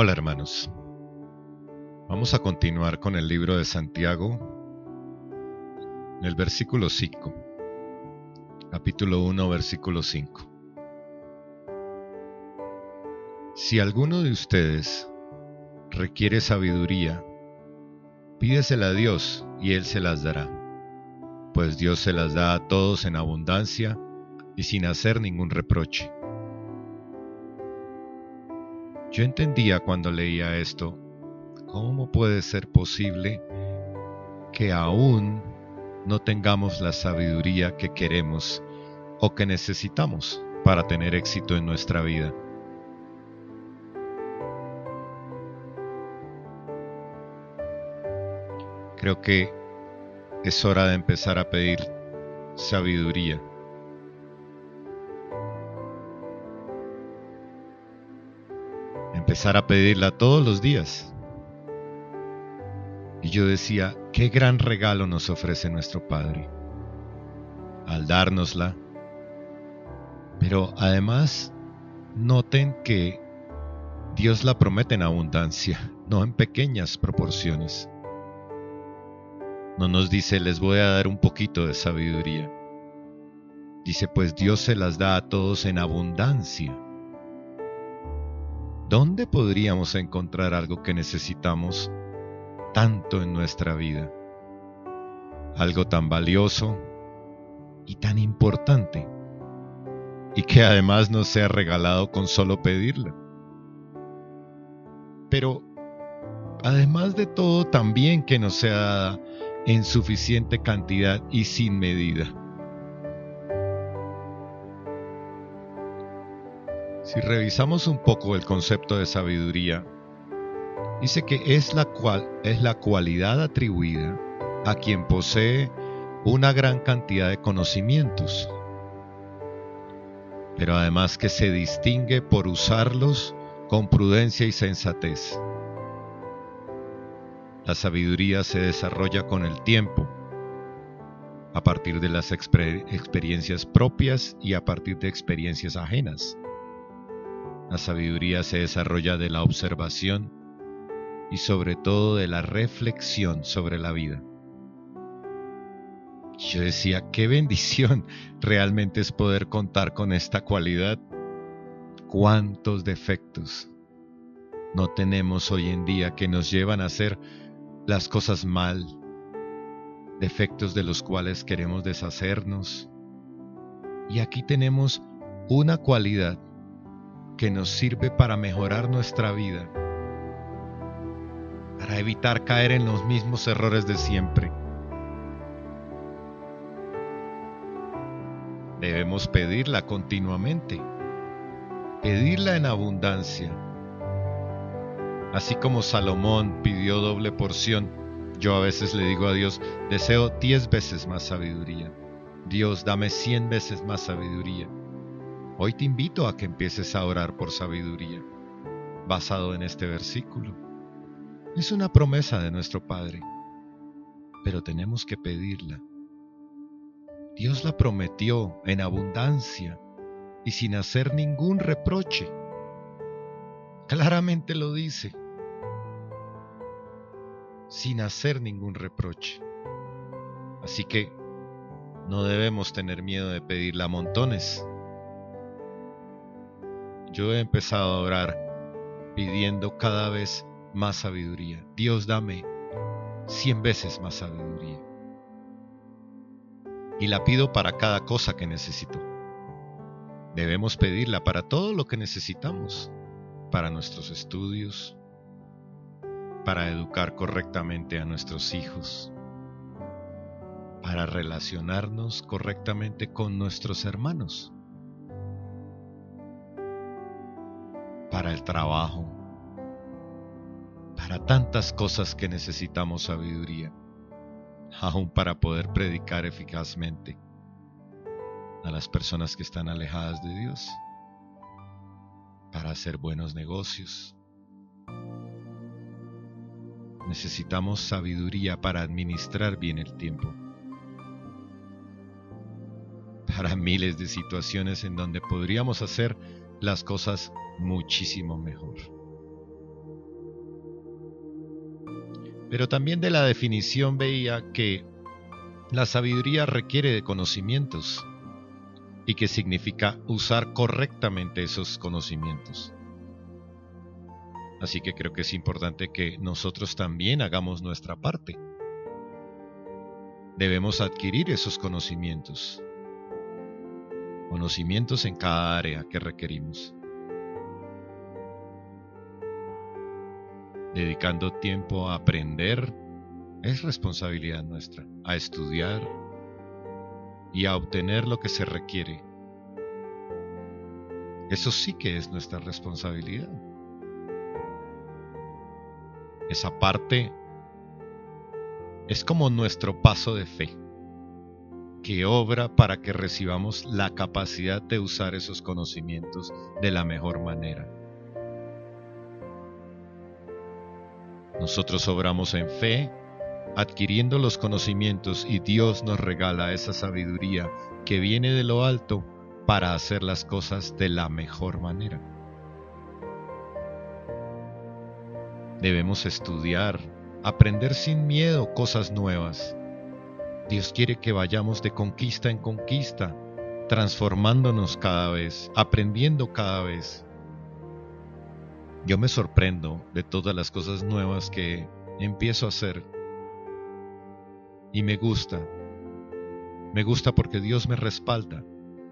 Hola hermanos. Vamos a continuar con el libro de Santiago, en el versículo 5, capítulo 1, versículo 5. Si alguno de ustedes requiere sabiduría, pídesela a Dios y Él se las dará, pues Dios se las da a todos en abundancia y sin hacer ningún reproche. Yo entendía cuando leía esto, ¿cómo puede ser posible que aún no tengamos la sabiduría que queremos o que necesitamos para tener éxito en nuestra vida? Creo que es hora de empezar a pedir sabiduría. Empezar a pedirla todos los días. Y yo decía, qué gran regalo nos ofrece nuestro Padre al dárnosla. Pero además, noten que Dios la promete en abundancia, no en pequeñas proporciones. No nos dice, les voy a dar un poquito de sabiduría. Dice, pues Dios se las da a todos en abundancia. ¿Dónde podríamos encontrar algo que necesitamos tanto en nuestra vida? Algo tan valioso y tan importante y que además nos sea regalado con solo pedirlo. Pero además de todo, también que nos sea dada en suficiente cantidad y sin medida. Si revisamos un poco el concepto de sabiduría, dice que es la cual es la cualidad atribuida a quien posee una gran cantidad de conocimientos, pero además que se distingue por usarlos con prudencia y sensatez. La sabiduría se desarrolla con el tiempo, a partir de las experiencias propias y a partir de experiencias ajenas. La sabiduría se desarrolla de la observación y sobre todo de la reflexión sobre la vida. Yo decía, qué bendición realmente es poder contar con esta cualidad. ¿Cuántos defectos no tenemos hoy en día que nos llevan a ser las cosas mal, defectos de los cuales queremos deshacernos. Y aquí tenemos una cualidad que nos sirve para mejorar nuestra vida, para evitar caer en los mismos errores de siempre. Debemos pedirla continuamente, pedirla en abundancia Así como Salomón pidió doble porción, yo a veces le digo a Dios, deseo diez veces más sabiduría. Dios, dame cien veces más sabiduría. Hoy te invito a que empieces a orar por sabiduría, basado en este versículo. Es una promesa de nuestro Padre, pero tenemos que pedirla. Dios la prometió en abundancia y sin hacer ningún reproche. Claramente lo dice, sin hacer ningún reproche. Así que no debemos tener miedo de pedirla a montones. Yo he empezado a orar pidiendo cada vez más sabiduría. Dios dame cien veces más sabiduría. Y la pido para cada cosa que necesito. Debemos pedirla para todo lo que necesitamos para nuestros estudios, para educar correctamente a nuestros hijos, para relacionarnos correctamente con nuestros hermanos, para el trabajo, para tantas cosas que necesitamos sabiduría, aún para poder predicar eficazmente a las personas que están alejadas de Dios para hacer buenos negocios. Necesitamos sabiduría para administrar bien el tiempo. Para miles de situaciones en donde podríamos hacer las cosas muchísimo mejor. Pero también de la definición veía que la sabiduría requiere de conocimientos y que significa usar correctamente esos conocimientos. Así que creo que es importante que nosotros también hagamos nuestra parte. Debemos adquirir esos conocimientos. Conocimientos en cada área que requerimos. Dedicando tiempo a aprender es responsabilidad nuestra, a estudiar y a obtener lo que se requiere. Eso sí que es nuestra responsabilidad. Esa parte es como nuestro paso de fe, que obra para que recibamos la capacidad de usar esos conocimientos de la mejor manera. Nosotros obramos en fe, adquiriendo los conocimientos y Dios nos regala esa sabiduría que viene de lo alto para hacer las cosas de la mejor manera. Debemos estudiar, aprender sin miedo cosas nuevas. Dios quiere que vayamos de conquista en conquista, transformándonos cada vez, aprendiendo cada vez. Yo me sorprendo de todas las cosas nuevas que empiezo a hacer. Y me gusta. Me gusta porque Dios me respalda.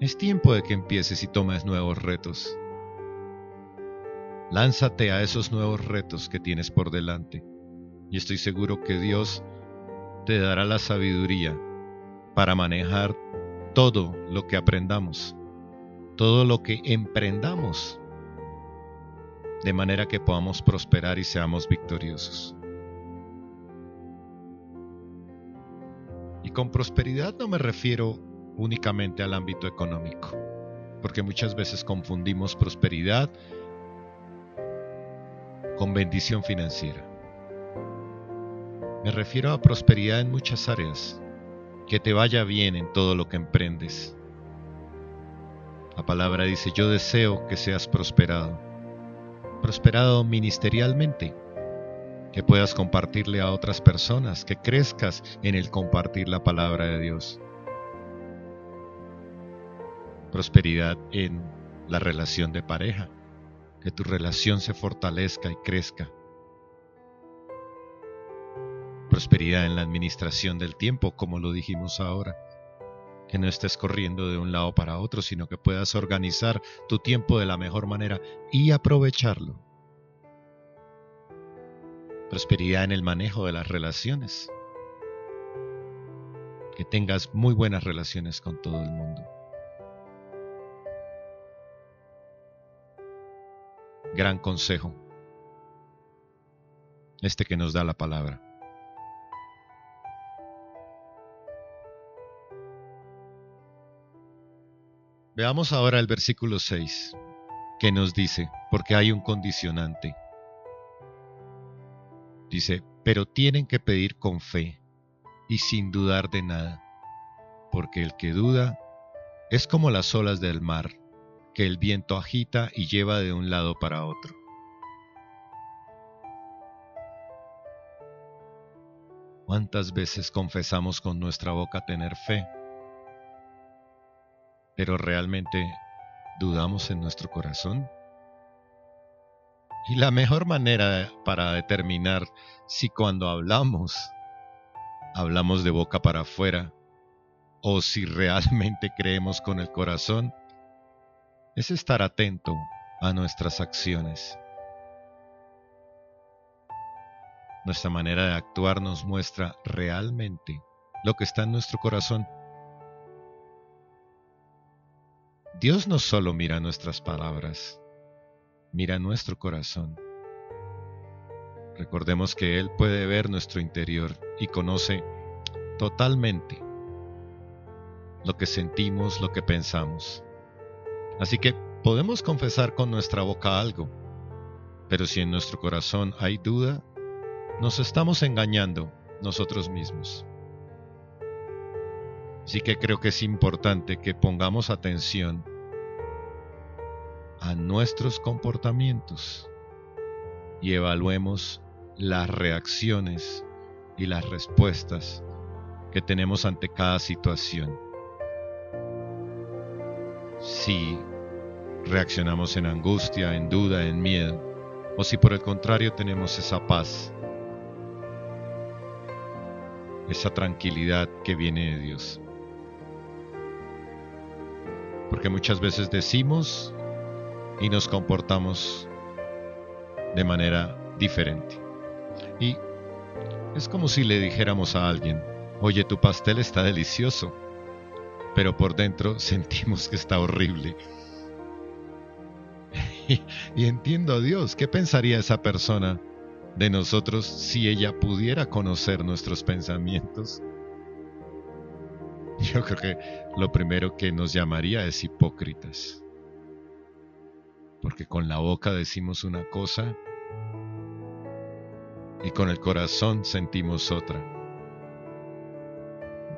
Es tiempo de que empieces y tomes nuevos retos. Lánzate a esos nuevos retos que tienes por delante y estoy seguro que Dios te dará la sabiduría para manejar todo lo que aprendamos, todo lo que emprendamos, de manera que podamos prosperar y seamos victoriosos. Y con prosperidad no me refiero únicamente al ámbito económico, porque muchas veces confundimos prosperidad con bendición financiera. Me refiero a prosperidad en muchas áreas, que te vaya bien en todo lo que emprendes. La palabra dice, yo deseo que seas prosperado, prosperado ministerialmente, que puedas compartirle a otras personas, que crezcas en el compartir la palabra de Dios. Prosperidad en la relación de pareja, que tu relación se fortalezca y crezca. Prosperidad en la administración del tiempo, como lo dijimos ahora. Que no estés corriendo de un lado para otro, sino que puedas organizar tu tiempo de la mejor manera y aprovecharlo. Prosperidad en el manejo de las relaciones. Que tengas muy buenas relaciones con todo el mundo. gran consejo, este que nos da la palabra. Veamos ahora el versículo 6, que nos dice, porque hay un condicionante. Dice, pero tienen que pedir con fe y sin dudar de nada, porque el que duda es como las olas del mar que el viento agita y lleva de un lado para otro. ¿Cuántas veces confesamos con nuestra boca tener fe? Pero realmente dudamos en nuestro corazón. Y la mejor manera para determinar si cuando hablamos, hablamos de boca para afuera, o si realmente creemos con el corazón, es estar atento a nuestras acciones. Nuestra manera de actuar nos muestra realmente lo que está en nuestro corazón. Dios no solo mira nuestras palabras, mira nuestro corazón. Recordemos que Él puede ver nuestro interior y conoce totalmente lo que sentimos, lo que pensamos. Así que podemos confesar con nuestra boca algo, pero si en nuestro corazón hay duda, nos estamos engañando nosotros mismos. Así que creo que es importante que pongamos atención a nuestros comportamientos y evaluemos las reacciones y las respuestas que tenemos ante cada situación. Si reaccionamos en angustia, en duda, en miedo, o si por el contrario tenemos esa paz, esa tranquilidad que viene de Dios. Porque muchas veces decimos y nos comportamos de manera diferente. Y es como si le dijéramos a alguien, oye, tu pastel está delicioso, pero por dentro sentimos que está horrible. y, entiendo a Dios, ¿qué pensaría esa persona de nosotros si ella pudiera conocer nuestros pensamientos? Yo creo que lo primero que nos llamaría es hipócritas. Porque con la boca decimos una cosa y con el corazón sentimos otra.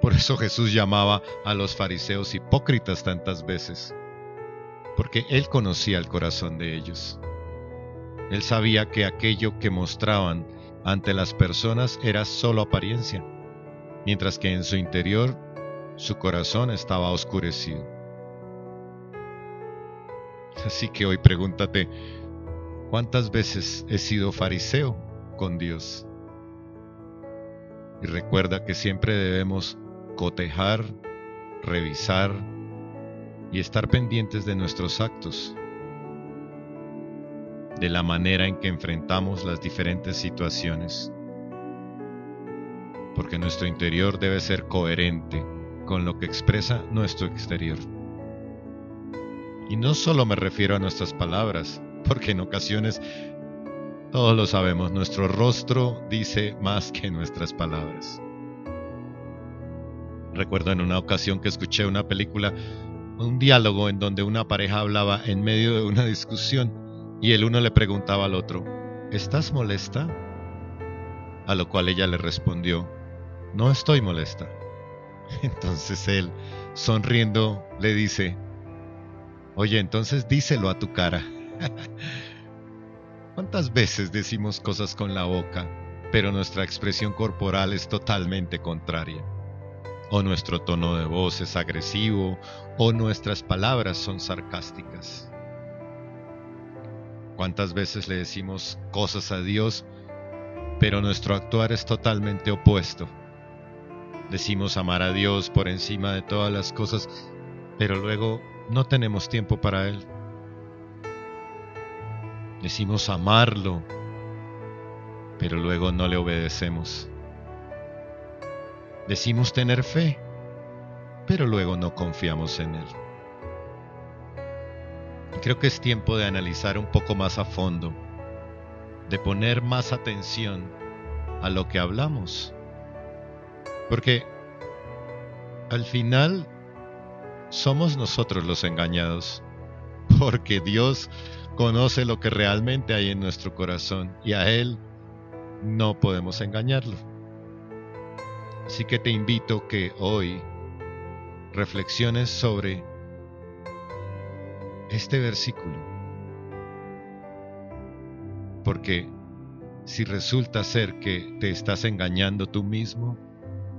Por eso Jesús llamaba a los fariseos hipócritas tantas veces, porque Él conocía el corazón de ellos. Él sabía que aquello que mostraban ante las personas era solo apariencia, mientras que en su interior su corazón estaba oscurecido. Así que hoy pregúntate, ¿cuántas veces he sido fariseo con Dios? Y recuerda que siempre debemos cotejar, revisar y estar pendientes de nuestros actos, de la manera en que enfrentamos las diferentes situaciones, porque nuestro interior debe ser coherente con lo que expresa nuestro exterior. Y no solo me refiero a nuestras palabras, porque en ocasiones, todos lo sabemos, nuestro rostro dice más que nuestras palabras. Recuerdo en una ocasión que escuché una película, un diálogo en donde una pareja hablaba en medio de una discusión y el uno le preguntaba al otro, ¿estás molesta? A lo cual ella le respondió, no estoy molesta. Entonces él, sonriendo, le dice, oye, entonces díselo a tu cara. ¿Cuántas veces decimos cosas con la boca, pero nuestra expresión corporal es totalmente contraria? o nuestro tono de voz es agresivo, o nuestras palabras son sarcásticas. ¿Cuántas veces le decimos cosas a Dios, pero nuestro actuar es totalmente opuesto? Decimos amar a Dios por encima de todas las cosas, pero luego no tenemos tiempo para Él. Decimos amarlo, pero luego no le obedecemos. Decimos tener fe, pero luego no confiamos en Él. creo que es tiempo de analizar un poco más a fondo, de poner más atención a lo que hablamos. Porque al final somos nosotros los engañados, porque Dios conoce lo que realmente hay en nuestro corazón y a Él no podemos engañarlo. Así que te invito que hoy reflexiones sobre este versículo. Porque si resulta ser que te estás engañando tú mismo,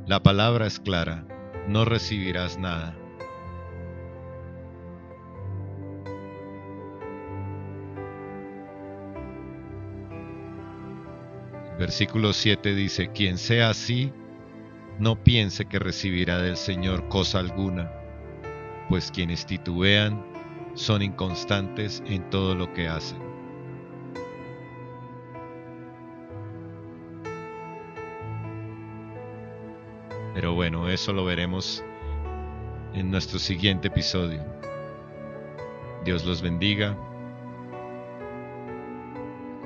la palabra es clara, no recibirás nada. Versículo 7 dice, quien sea así, no piense que recibirá del Señor cosa alguna, pues quienes titubean son inconstantes en todo lo que hacen. Pero bueno, eso lo veremos en nuestro siguiente episodio. Dios los bendiga.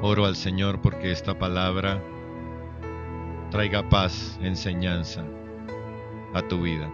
Oro al Señor porque esta palabra traiga paz, enseñanza a tu vida.